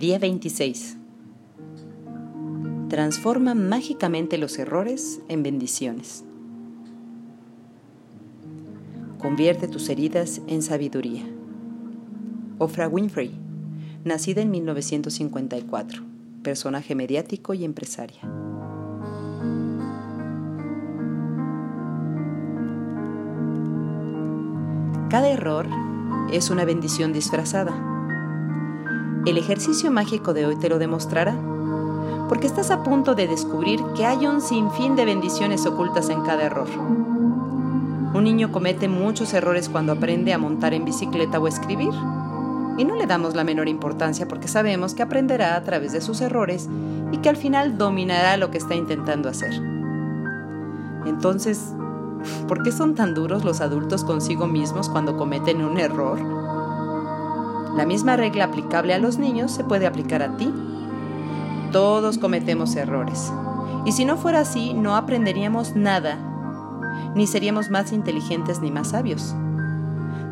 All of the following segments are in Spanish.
Día 26. Transforma mágicamente los errores en bendiciones. Convierte tus heridas en sabiduría. Ofra Winfrey, nacida en 1954, personaje mediático y empresaria. Cada error es una bendición disfrazada. El ejercicio mágico de hoy te lo demostrará, porque estás a punto de descubrir que hay un sinfín de bendiciones ocultas en cada error. Un niño comete muchos errores cuando aprende a montar en bicicleta o escribir, y no le damos la menor importancia porque sabemos que aprenderá a través de sus errores y que al final dominará lo que está intentando hacer. Entonces, ¿Por qué son tan duros los adultos consigo mismos cuando cometen un error? La misma regla aplicable a los niños se puede aplicar a ti. Todos cometemos errores. Y si no fuera así, no aprenderíamos nada, ni seríamos más inteligentes ni más sabios.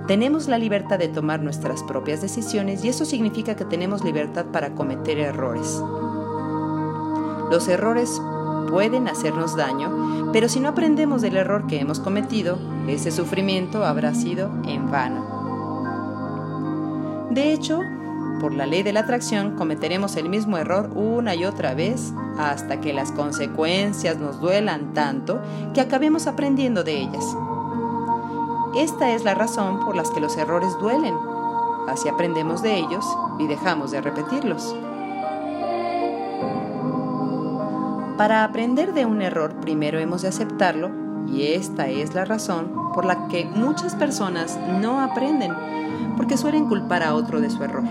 Tenemos la libertad de tomar nuestras propias decisiones y eso significa que tenemos libertad para cometer errores. Los errores pueden hacernos daño, pero si no aprendemos del error que hemos cometido, ese sufrimiento habrá sido en vano. De hecho, por la ley de la atracción cometeremos el mismo error una y otra vez hasta que las consecuencias nos duelan tanto que acabemos aprendiendo de ellas. Esta es la razón por la que los errores duelen. Así aprendemos de ellos y dejamos de repetirlos. Para aprender de un error primero hemos de aceptarlo y esta es la razón por la que muchas personas no aprenden, porque suelen culpar a otro de su error.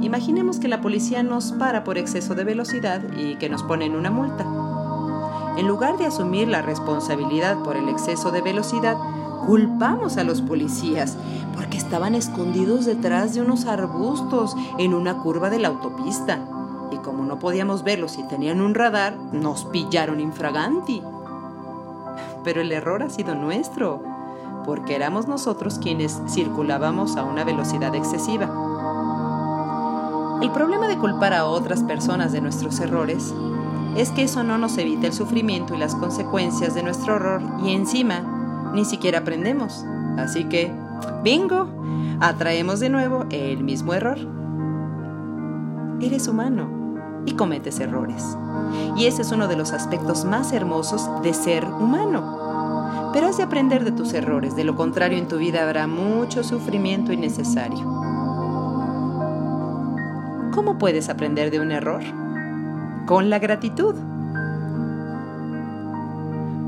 Imaginemos que la policía nos para por exceso de velocidad y que nos ponen una multa. En lugar de asumir la responsabilidad por el exceso de velocidad, culpamos a los policías porque estaban escondidos detrás de unos arbustos en una curva de la autopista y como no podíamos verlos si tenían un radar, nos pillaron infraganti. Pero el error ha sido nuestro, porque éramos nosotros quienes circulábamos a una velocidad excesiva. El problema de culpar a otras personas de nuestros errores es que eso no nos evita el sufrimiento y las consecuencias de nuestro error y encima ni siquiera aprendemos. Así que, bingo, atraemos de nuevo el mismo error. Eres humano y cometes errores. Y ese es uno de los aspectos más hermosos de ser humano. Pero has de aprender de tus errores, de lo contrario en tu vida habrá mucho sufrimiento innecesario. ¿Cómo puedes aprender de un error? Con la gratitud.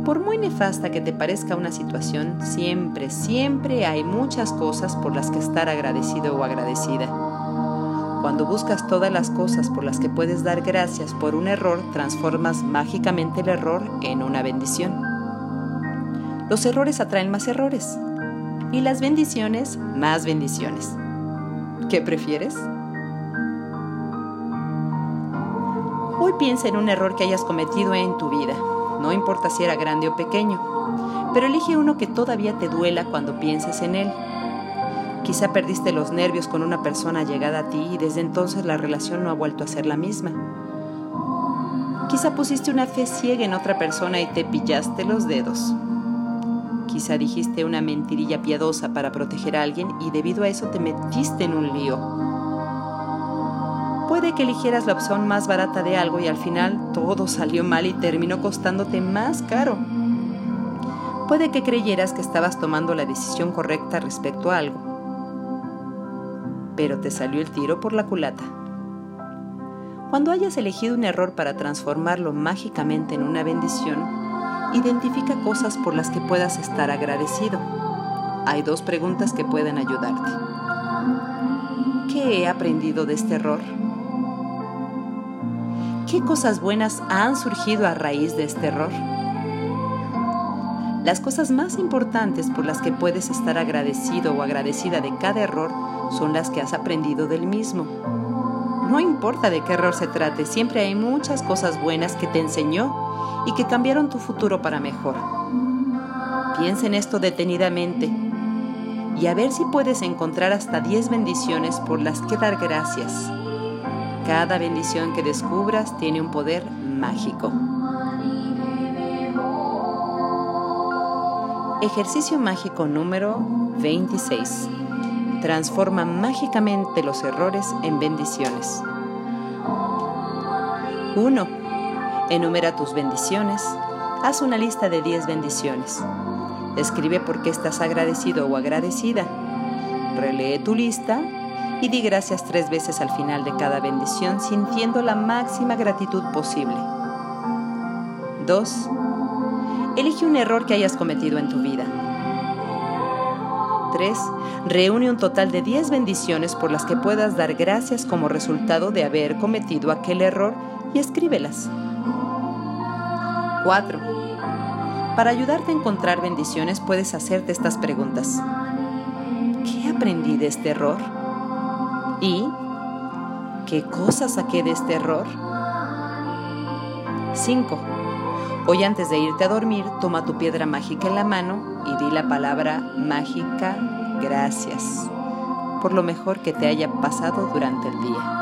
Por muy nefasta que te parezca una situación, siempre, siempre hay muchas cosas por las que estar agradecido o agradecida. Cuando buscas todas las cosas por las que puedes dar gracias por un error, transformas mágicamente el error en una bendición. Los errores atraen más errores y las bendiciones más bendiciones. ¿Qué prefieres? Hoy piensa en un error que hayas cometido en tu vida, no importa si era grande o pequeño, pero elige uno que todavía te duela cuando pienses en él Quizá perdiste los nervios con una persona llegada a ti y desde entonces la relación no ha vuelto a ser la misma. Quizá pusiste una fe ciega en otra persona y te pillaste los dedos. Quizá dijiste una mentirilla piadosa para proteger a alguien y debido a eso te metiste en un lío. Puede que eligieras la opción más barata de algo y al final todo salió mal y terminó costándote más caro. Puede que creyeras que estabas tomando la decisión correcta respecto a algo, pero te salió el tiro por la culata. Cuando hayas elegido un error para transformarlo mágicamente en una bendición, identifica cosas por las que puedas estar agradecido. Hay dos preguntas que pueden ayudarte. ¿Qué he aprendido de este error? ¿Qué cosas buenas han surgido a raíz de este error? Las cosas más importantes por las que puedes estar agradecido o agradecida de cada error son las que has aprendido del mismo. No importa de qué error se trate, siempre hay muchas cosas buenas que te enseñó y que cambiaron tu futuro para mejor. Piensa en esto detenidamente y a ver si puedes encontrar hasta 10 bendiciones por las que dar gracias. Cada bendición que descubras tiene un poder mágico. Ejercicio mágico número 26. Transforma mágicamente los errores en bendiciones. 1. Enumera tus bendiciones. Haz una lista de 10 bendiciones. Escribe por qué estás agradecido o agradecida. Relee tu lista y di gracias tres veces al final de cada bendición sintiendo la máxima gratitud posible. 2. Elige un error que hayas cometido en tu vida. 3. Reúne un total de 10 bendiciones por las que puedas dar gracias como resultado de haber cometido aquel error y escríbelas. 4. Para ayudarte a encontrar bendiciones puedes hacerte estas preguntas. ¿Qué aprendí de este error? ¿Y qué cosa saqué de este error? 5. Hoy antes de irte a dormir, toma tu piedra mágica en la mano y di la palabra mágica gracias por lo mejor que te haya pasado durante el día.